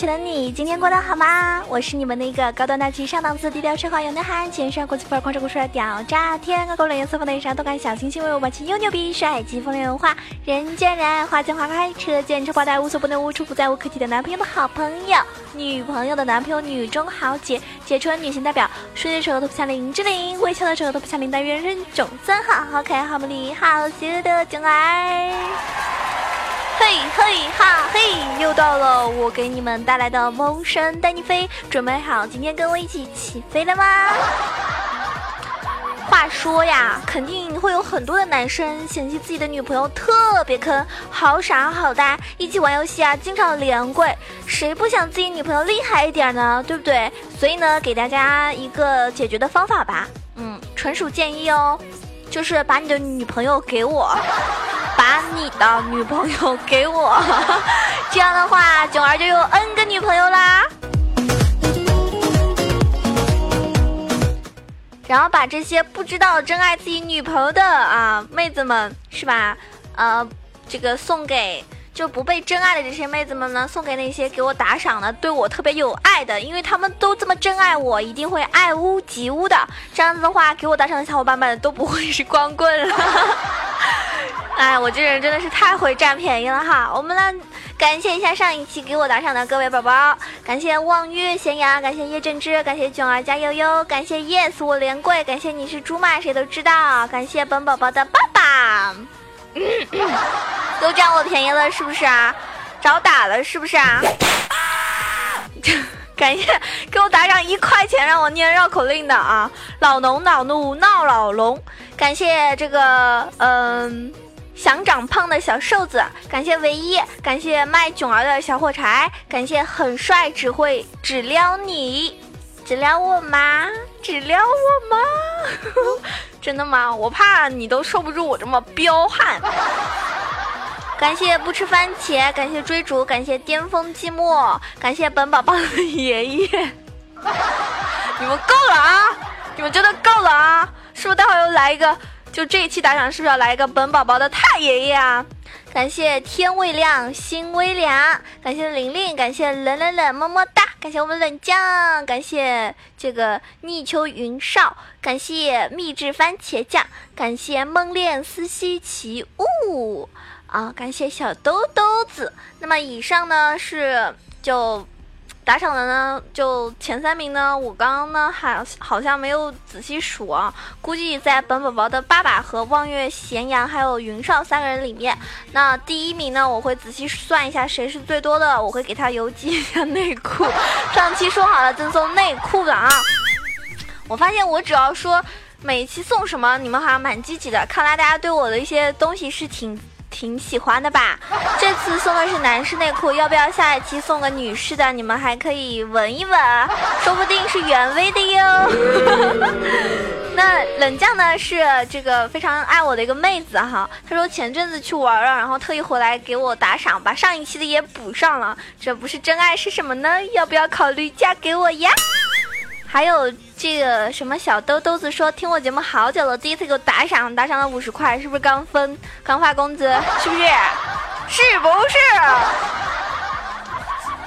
节目前的你，今天过得好吗？我是你们的一个高端大气上档次、低调奢华有内涵、全身国际范儿、狂拽酷帅屌炸天、高冷颜色、风的一啥都敢小清新、为我霸气又牛逼、帅气风流文化、人见人爱、花见花开、车见车爆胎、无所不能、无处不在、无可替代男朋友的好朋友、女朋友的男朋友、女中豪杰、杰出女性代表、说的时候都不像林志玲，微笑的时候都不像林黛玉，人种三好，好可爱、好美丽、好邪的囧儿。嘿嘿哈嘿，又到了我给你们带来的梦神带你飞，准备好今天跟我一起起飞了吗？话说呀，肯定会有很多的男生嫌弃自己的女朋友特别坑，好傻好呆，一起玩游戏啊，经常连跪，谁不想自己女朋友厉害一点呢？对不对？所以呢，给大家一个解决的方法吧，嗯，纯属建议哦，就是把你的女朋友给我。把你的女朋友给我，这样的话，囧儿就有 N 个女朋友啦。然后把这些不知道真爱自己女朋友的啊妹子们，是吧？呃，这个送给就不被真爱的这些妹子们呢，送给那些给我打赏的、对我特别有爱的，因为他们都这么真爱我，一定会爱屋及乌的。这样子的话，给我打赏的小伙伴们都不会是光棍了。我这人真的是太会占便宜了哈！我们来感谢一下上一期给我打赏的各位宝宝，感谢望月咸阳，感谢叶振之，感谢囧儿加悠悠，感谢 yes 我连跪，感谢你是猪吗？谁都知道，感谢本宝宝的爸爸，都占我便宜了是不是啊？找打了是不是啊？感谢给我打赏一块钱让我念绕口令的啊！老农恼怒闹老龙，感谢这个嗯。想长胖的小瘦子，感谢唯一，感谢卖囧儿的小火柴，感谢很帅只会只撩你，只撩我吗？只撩我吗？真的吗？我怕你都受不住我这么彪悍。感谢不吃番茄，感谢追逐，感谢巅峰寂寞，感谢本宝宝的爷爷。你们够了啊！你们真的够了啊！是不是待会又来一个？就这一期打赏是不是要来一个本宝宝的太爷爷啊？感谢天未亮心微凉，感谢玲玲，感谢冷冷冷么么哒，感谢我们冷酱，感谢这个逆秋云少，感谢秘制番茄酱，感谢梦恋思西奇雾啊，感谢小兜兜子。那么以上呢是就。打赏的呢，就前三名呢，我刚刚呢还好像没有仔细数啊，估计在本宝宝的爸爸和望月咸阳还有云少三个人里面，那第一名呢，我会仔细算一下谁是最多的，我会给他邮寄一下内裤，上期说好了赠送内裤的啊，我发现我只要说每一期送什么，你们好像蛮积极的，看来大家对我的一些东西是挺。挺喜欢的吧？这次送的是男士内裤，要不要下一期送个女士的？你们还可以闻一闻，说不定是原味的哟。那冷酱呢？是这个非常爱我的一个妹子哈。她说前阵子去玩了，然后特意回来给我打赏，把上一期的也补上了。这不是真爱是什么呢？要不要考虑嫁给我呀？还有这个什么小兜兜子说听我节目好久了，第一次给我打赏，打赏了五十块，是不是刚分刚发工资？是不是？是不是？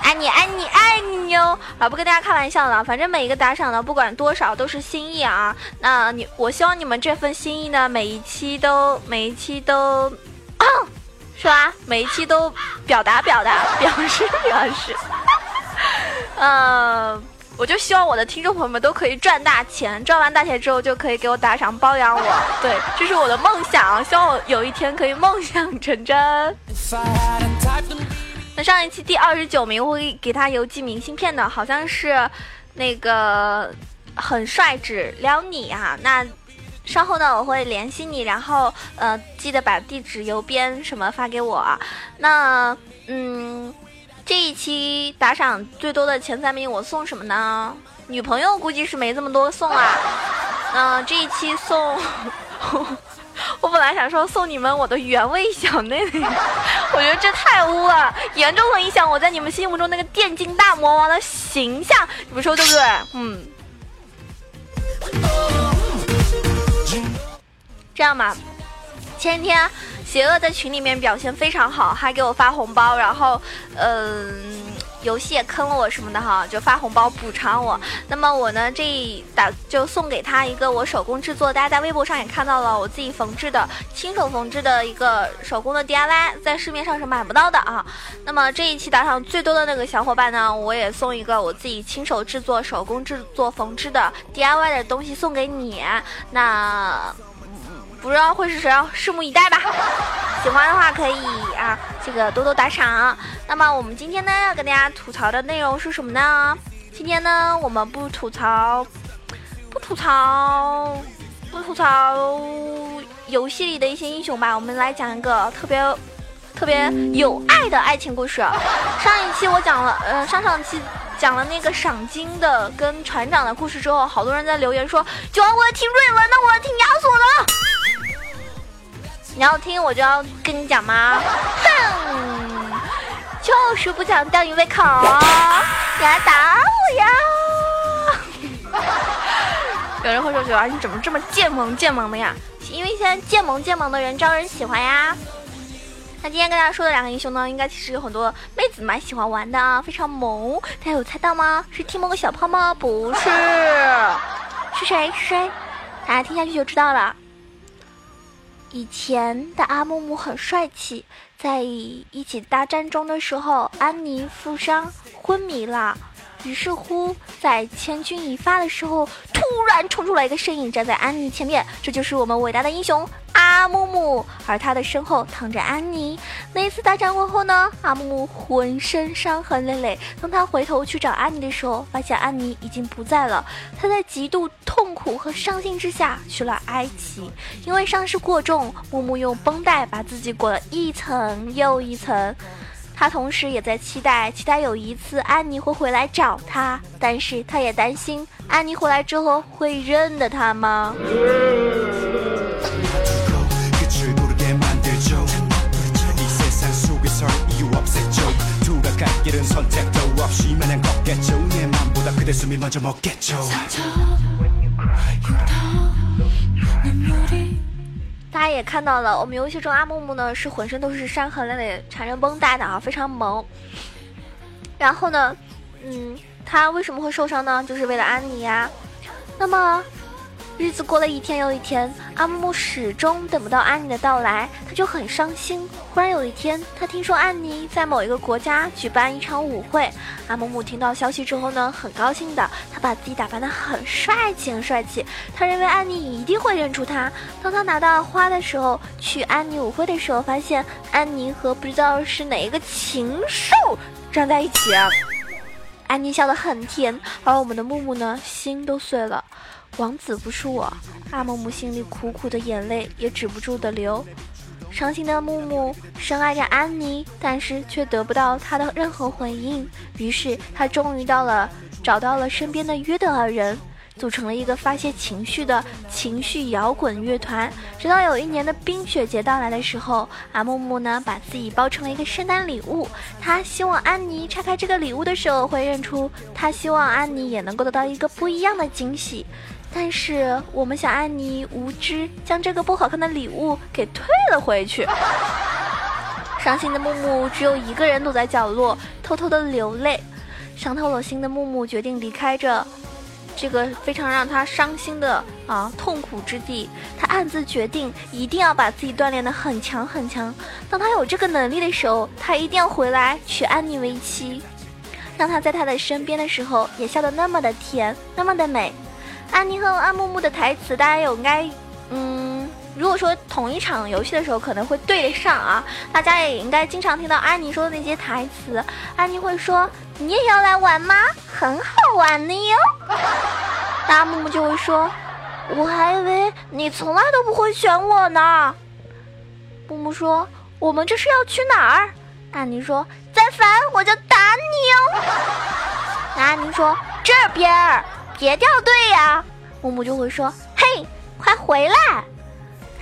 爱你爱你爱你哟！啊，不跟大家开玩笑了，反正每一个打赏的不管多少都是心意啊。那你我希望你们这份心意呢，每一期都每一期都，是吧？每一期都表达表达，表示表示，嗯。我就希望我的听众朋友们都可以赚大钱，赚完大钱之后就可以给我打赏包养我，对，这是我的梦想，希望我有一天可以梦想成真。那上一期第二十九名，我会给他邮寄明信片的，好像是那个很帅只撩你啊。那稍后呢，我会联系你，然后呃，记得把地址、邮编什么发给我。啊。那嗯。这一期打赏最多的前三名，我送什么呢？女朋友估计是没这么多送啊。嗯，这一期送，我本来想说送你们我的原味小内内，我觉得这太污了，严重的影响我在你们心目中那个电竞大魔王的形象，你们说对不对？嗯。这样吧，前天。邪恶在群里面表现非常好，还给我发红包，然后，嗯，游戏也坑了我什么的哈，就发红包补偿我。那么我呢，这一打就送给他一个我手工制作，大家在微博上也看到了，我自己缝制的，亲手缝制的一个手工的 DIY，在市面上是买不到的啊。那么这一期打赏最多的那个小伙伴呢，我也送一个我自己亲手制作、手工制作缝制的 DIY 的东西送给你。那。不知道会是谁，拭目以待吧。喜欢的话可以啊，这个多多打赏。那么我们今天呢要跟大家吐槽的内容是什么呢？今天呢我们不吐槽，不吐槽，不吐槽游戏里的一些英雄吧。我们来讲一个特别特别有爱的爱情故事。上一期我讲了，呃，上上期讲了那个赏金的跟船长的故事之后，好多人在留言说，九儿我要听瑞文的，我要听亚索的。你要听我就要跟你讲吗？哼，就是不想吊你胃口，你来打我呀！有人会说：“九儿你怎么这么贱萌贱萌的呀？”因为现在贱萌贱萌的人招人喜欢呀。那今天跟大家说的两个英雄呢，应该其实有很多妹子蛮喜欢玩的啊，非常萌。大家有猜到吗？是提莫和小胖吗？不是，是谁？是谁？大家听下去就知道了。以前的阿木木很帅气，在一起大战中的时候，安妮负伤昏迷了。于是乎，在千钧一发的时候，突然冲出来一个身影，站在安妮前面。这就是我们伟大的英雄阿木木，而他的身后躺着安妮。那一次大战过后呢，阿木木浑身伤痕累累。当他回头去找安妮的时候，发现安妮已经不在了。他在极度痛苦和伤心之下去了埃及，因为伤势过重，木木用绷带把自己裹了一层又一层。他同时也在期待，期待有一次安妮会回来找他，但是他也担心安妮回来之后会认得他吗？大家也看到了，我们游戏中阿木木呢是浑身都是伤痕累累，缠着绷带的啊，非常萌。然后呢，嗯，他为什么会受伤呢？就是为了安妮呀。那么。日子过了一天又一天，阿木木始终等不到安妮的到来，他就很伤心。忽然有一天，他听说安妮在某一个国家举办一场舞会。阿木木听到消息之后呢，很高兴的，他把自己打扮的很帅气，很帅气。他认为安妮一定会认出他。当他拿到花的时候，去安妮舞会的时候，发现安妮和不知道是哪一个禽兽站在一起。安妮笑得很甜，而我们的木木呢，心都碎了。王子不是我，阿木木心里苦苦的眼泪也止不住的流。伤心的木木深爱着安妮，但是却得不到她的任何回应。于是他终于到了，找到了身边的约德尔人，组成了一个发泄情绪的情绪摇滚乐团。直到有一年的冰雪节到来的时候，阿木木呢把自己包成了一个圣诞礼物。他希望安妮拆开这个礼物的时候会认出，他希望安妮也能够得到一个不一样的惊喜。但是我们小安妮无知，将这个不好看的礼物给退了回去。伤心的木木只有一个人躲在角落，偷偷的流泪。伤透了心的木木决定离开这，这个非常让他伤心的啊痛苦之地。他暗自决定，一定要把自己锻炼的很强很强。当他有这个能力的时候，他一定要回来娶安妮为妻。当他在他的身边的时候，也笑得那么的甜，那么的美。安妮和安木木的台词，大家有应该，嗯，如果说同一场游戏的时候可能会对得上啊，大家也应该经常听到安妮说的那些台词。安妮会说：“你也要来玩吗？很好玩的哟。” 大木木就会说：“我还以为你从来都不会选我呢。”木木说：“我们这是要去哪儿？”安妮说：“再烦我就打你哦。” 安妮说：“这边儿。”别掉队呀！木木就会说：“嘿，快回来！”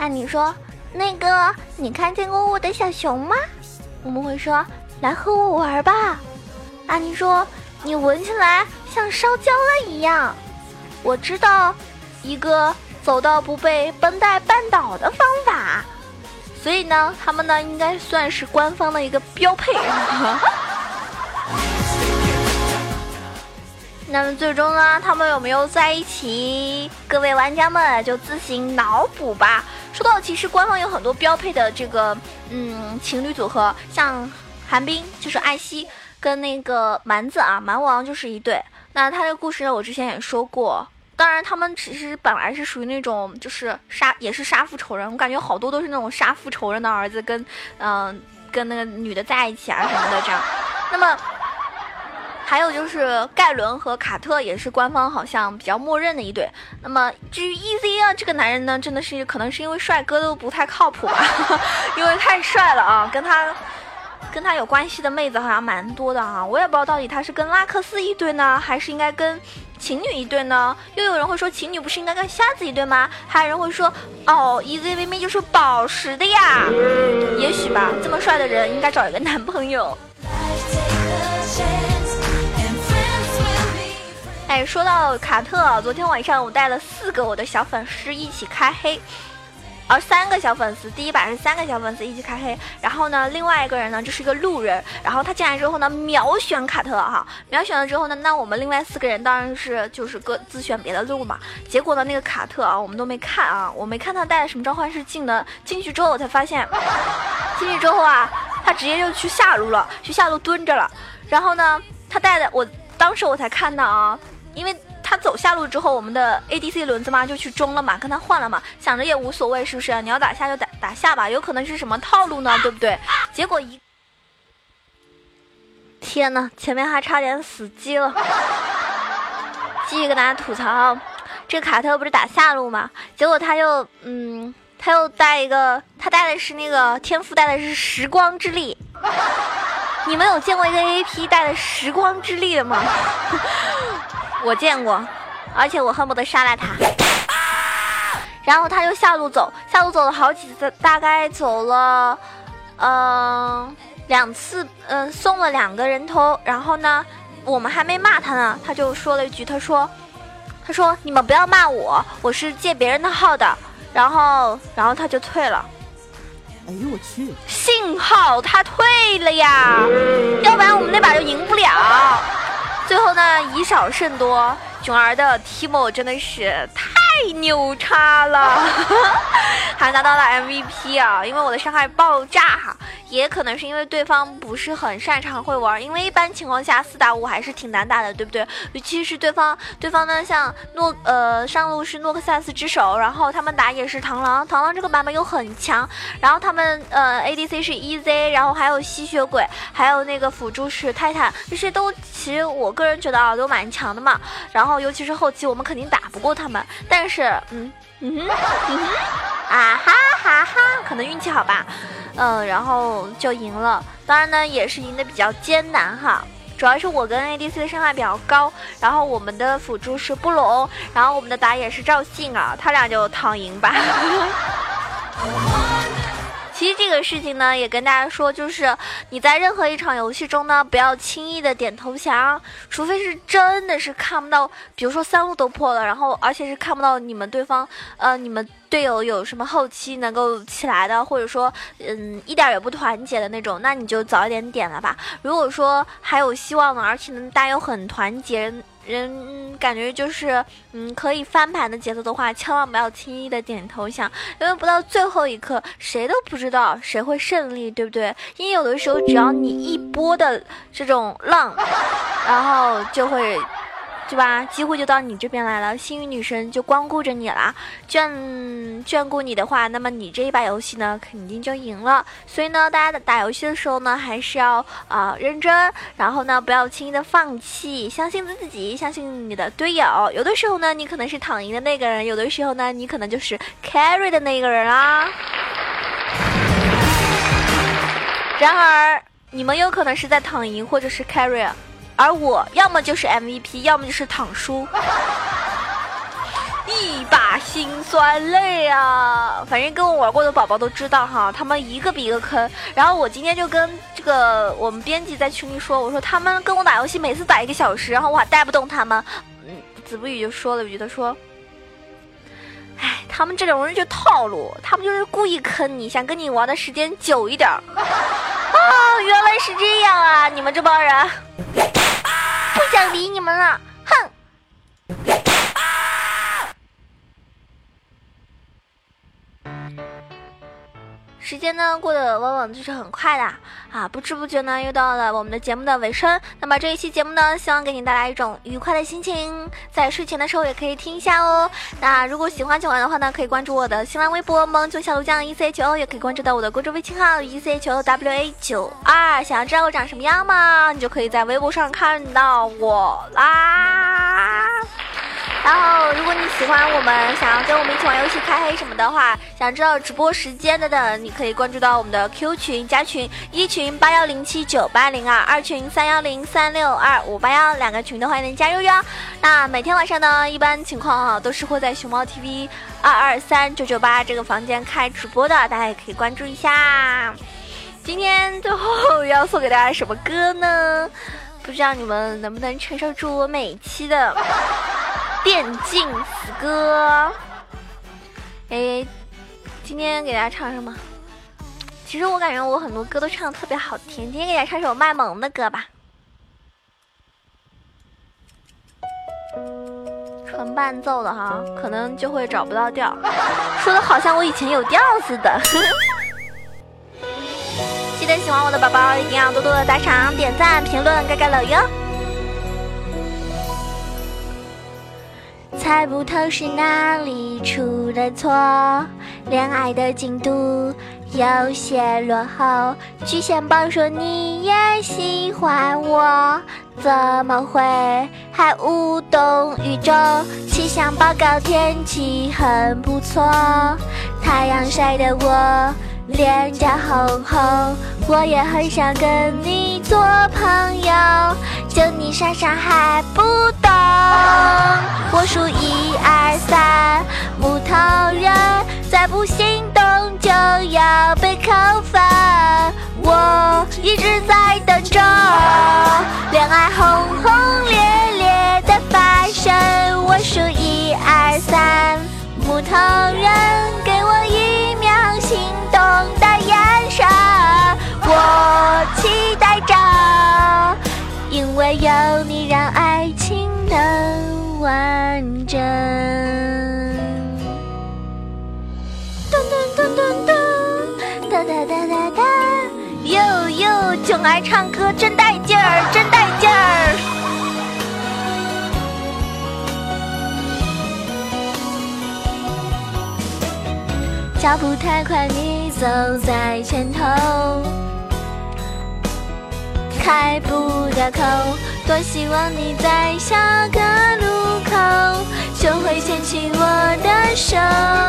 安妮说：“那个，你看见过我的小熊吗？”我们会说：“来和我玩吧。”安妮说：“你闻起来像烧焦了一样。”我知道一个走到不被绷带绊倒的方法，所以呢，他们呢应该算是官方的一个标配。那么最终呢，他们有没有在一起？各位玩家们就自行脑补吧。说到其实官方有很多标配的这个嗯情侣组合，像寒冰就是艾希跟那个蛮子啊，蛮王就是一对。那他的故事呢，我之前也说过。当然，他们其实本来是属于那种就是杀也是杀父仇人，我感觉好多都是那种杀父仇人的儿子跟嗯跟那个女的在一起啊什么的这样。那么。还有就是盖伦和卡特也是官方好像比较默认的一对。那么至于 EZ 啊，这个男人呢，真的是可能是因为帅哥都不太靠谱吧，因为太帅了啊。跟他跟他有关系的妹子好像蛮多的啊，我也不知道到底他是跟拉克斯一对呢，还是应该跟情侣一对呢？又有人会说情侣不是应该跟瞎子一对吗？还有人会说哦，EZ 明明就是宝石的呀。也许吧，这么帅的人应该找一个男朋友。哎，说到卡特，昨天晚上我带了四个我的小粉丝一起开黑，而三个小粉丝，第一把是三个小粉丝一起开黑，然后呢，另外一个人呢就是一个路人，然后他进来之后呢秒选卡特哈，秒选了之后呢，那我们另外四个人当然是就是各自选别的路嘛，结果呢那个卡特啊，我们都没看啊，我没看他带了什么召唤师进的，进去之后我才发现，进去之后啊，他直接就去下路了，去下路蹲着了，然后呢，他带的我当时我才看到啊。因为他走下路之后，我们的 ADC 轮子嘛就去中了嘛，跟他换了嘛，想着也无所谓，是不是？你要打下就打打下吧，有可能是什么套路呢？对不对？结果一，天呐，前面还差点死机了。继续跟大家吐槽，这卡特不是打下路嘛？结果他又嗯，他又带一个，他带的是那个天赋，带的是时光之力。你们有见过一个 AP 带的时光之力的吗？我见过，而且我恨不得杀了他。然后他就下路走，下路走了好几次，大概走了，嗯，两次，嗯，送了两个人头。然后呢，我们还没骂他呢，他就说了一句：“他说，他说你们不要骂我，我是借别人的号的。”然后，然后他就退了。哎呦我去！幸好他退了呀，要不然我们那把就赢不了。最后呢，以少胜多，囧儿的 Timo 真的是太牛叉了，还拿到了 MVP 啊！因为我的伤害爆炸哈。也可能是因为对方不是很擅长会玩，因为一般情况下四打五还是挺难打的，对不对？尤其是对方，对方呢像诺呃上路是诺克萨斯之手，然后他们打野是螳螂，螳螂这个版本又很强，然后他们呃 ADC 是 EZ，然后还有吸血鬼，还有那个辅助是泰坦，这些都其实我个人觉得啊都蛮强的嘛。然后尤其是后期我们肯定打不过他们，但是嗯嗯啊哈哈哈，可能运气好吧。嗯，然后就赢了。当然呢，也是赢得比较艰难哈。主要是我跟 ADC 的伤害比较高，然后我们的辅助是布隆，然后我们的打野是赵信啊，他俩就躺赢吧。其实这个事情呢，也跟大家说，就是你在任何一场游戏中呢，不要轻易的点投降，除非是真的是看不到，比如说三路都破了，然后而且是看不到你们对方，呃，你们队友有什么后期能够起来的，或者说，嗯，一点也不团结的那种，那你就早一点点了吧。如果说还有希望呢，而且呢大家又很团结。人感觉就是，嗯，可以翻盘的节奏的话，千万不要轻易的点投降，因为不到最后一刻，谁都不知道谁会胜利，对不对？因为有的时候，只要你一波的这种浪，然后就会。对吧？机会就到你这边来了，幸运女神就光顾着你啦，眷眷顾你的话，那么你这一把游戏呢，肯定就赢了。所以呢，大家在打游戏的时候呢，还是要啊认真，然后呢，不要轻易的放弃，相信自己，相信你的队友。有的时候呢，你可能是躺赢的那个人；有的时候呢，你可能就是 carry 的那个人啊。然而，你们有可能是在躺赢，或者是 carry。而我要么就是 MVP，要么就是躺输，一把辛酸泪啊！反正跟我玩过的宝宝都知道哈，他们一个比一个坑。然后我今天就跟这个我们编辑在群里说，我说他们跟我打游戏，每次打一个小时，然后我还带不动他们。嗯，子不语就说了一句，他说：“哎，他们这种人就套路，他们就是故意坑你，想跟你玩的时间久一点。”啊，原来是这样啊！你们这帮人。不想理你们了，时间呢过得往往就是很快的啊，不知不觉呢又到了我们的节目的尾声。那么这一期节目呢，希望给你带来一种愉快的心情，在睡前的时候也可以听一下哦。那如果喜欢九玩的话呢，可以关注我的新浪微博萌九小鹿酱 E C H O，也可以关注到我的公众微信号 E C H O W A 九二。想要知道我长什么样吗？你就可以在微博上看到我啦。然后，如果你喜欢我们，想要跟我们一起玩游戏、开黑什么的话，想知道直播时间的等，你可以关注到我们的 Q 群加群，一群八幺零七九八零二，二群三幺零三六二五八幺，两个群都欢迎您加入哟。那每天晚上呢，一般情况啊都是会在熊猫 TV 二二三九九八这个房间开直播的，大家也可以关注一下。今天最后要送给大家什么歌呢？不知道你们能不能承受住我每期的。电竞死歌，哎，今天给大家唱什么？其实我感觉我很多歌都唱的特别好听，今天给大家唱首卖萌的歌吧，纯伴奏的哈，可能就会找不到调，说的好像我以前有调似的。记得喜欢我的宝宝一定要多多的打赏、点赞、评论、盖盖楼哟。猜不透是哪里出了错，恋爱的进度有些落后。巨蟹宝说你也喜欢我，怎么会还无动于衷？气象报告天气很不错，太阳晒得我脸颊红红，我也很想跟你做朋友，就你傻傻还不懂。我数一二三，木头人再不行动就要被扣分。我一直在等着恋爱轰轰烈烈的发生。我数一二三，木头人给我一秒心动的眼神。我期待着，因为有你让爱情能。完整。噔噔噔噔噔，哒哒哒哒哒，哟哟，囧儿唱歌真带劲儿，真带劲儿。脚步太快，你走在前头，开不了口。多希望你在下个路口就会牵起我的手。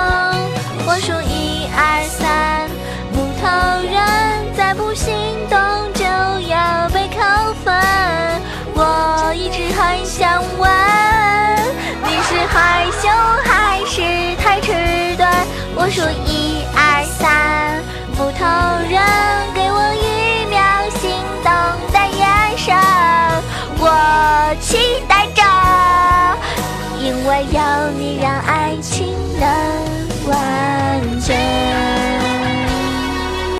나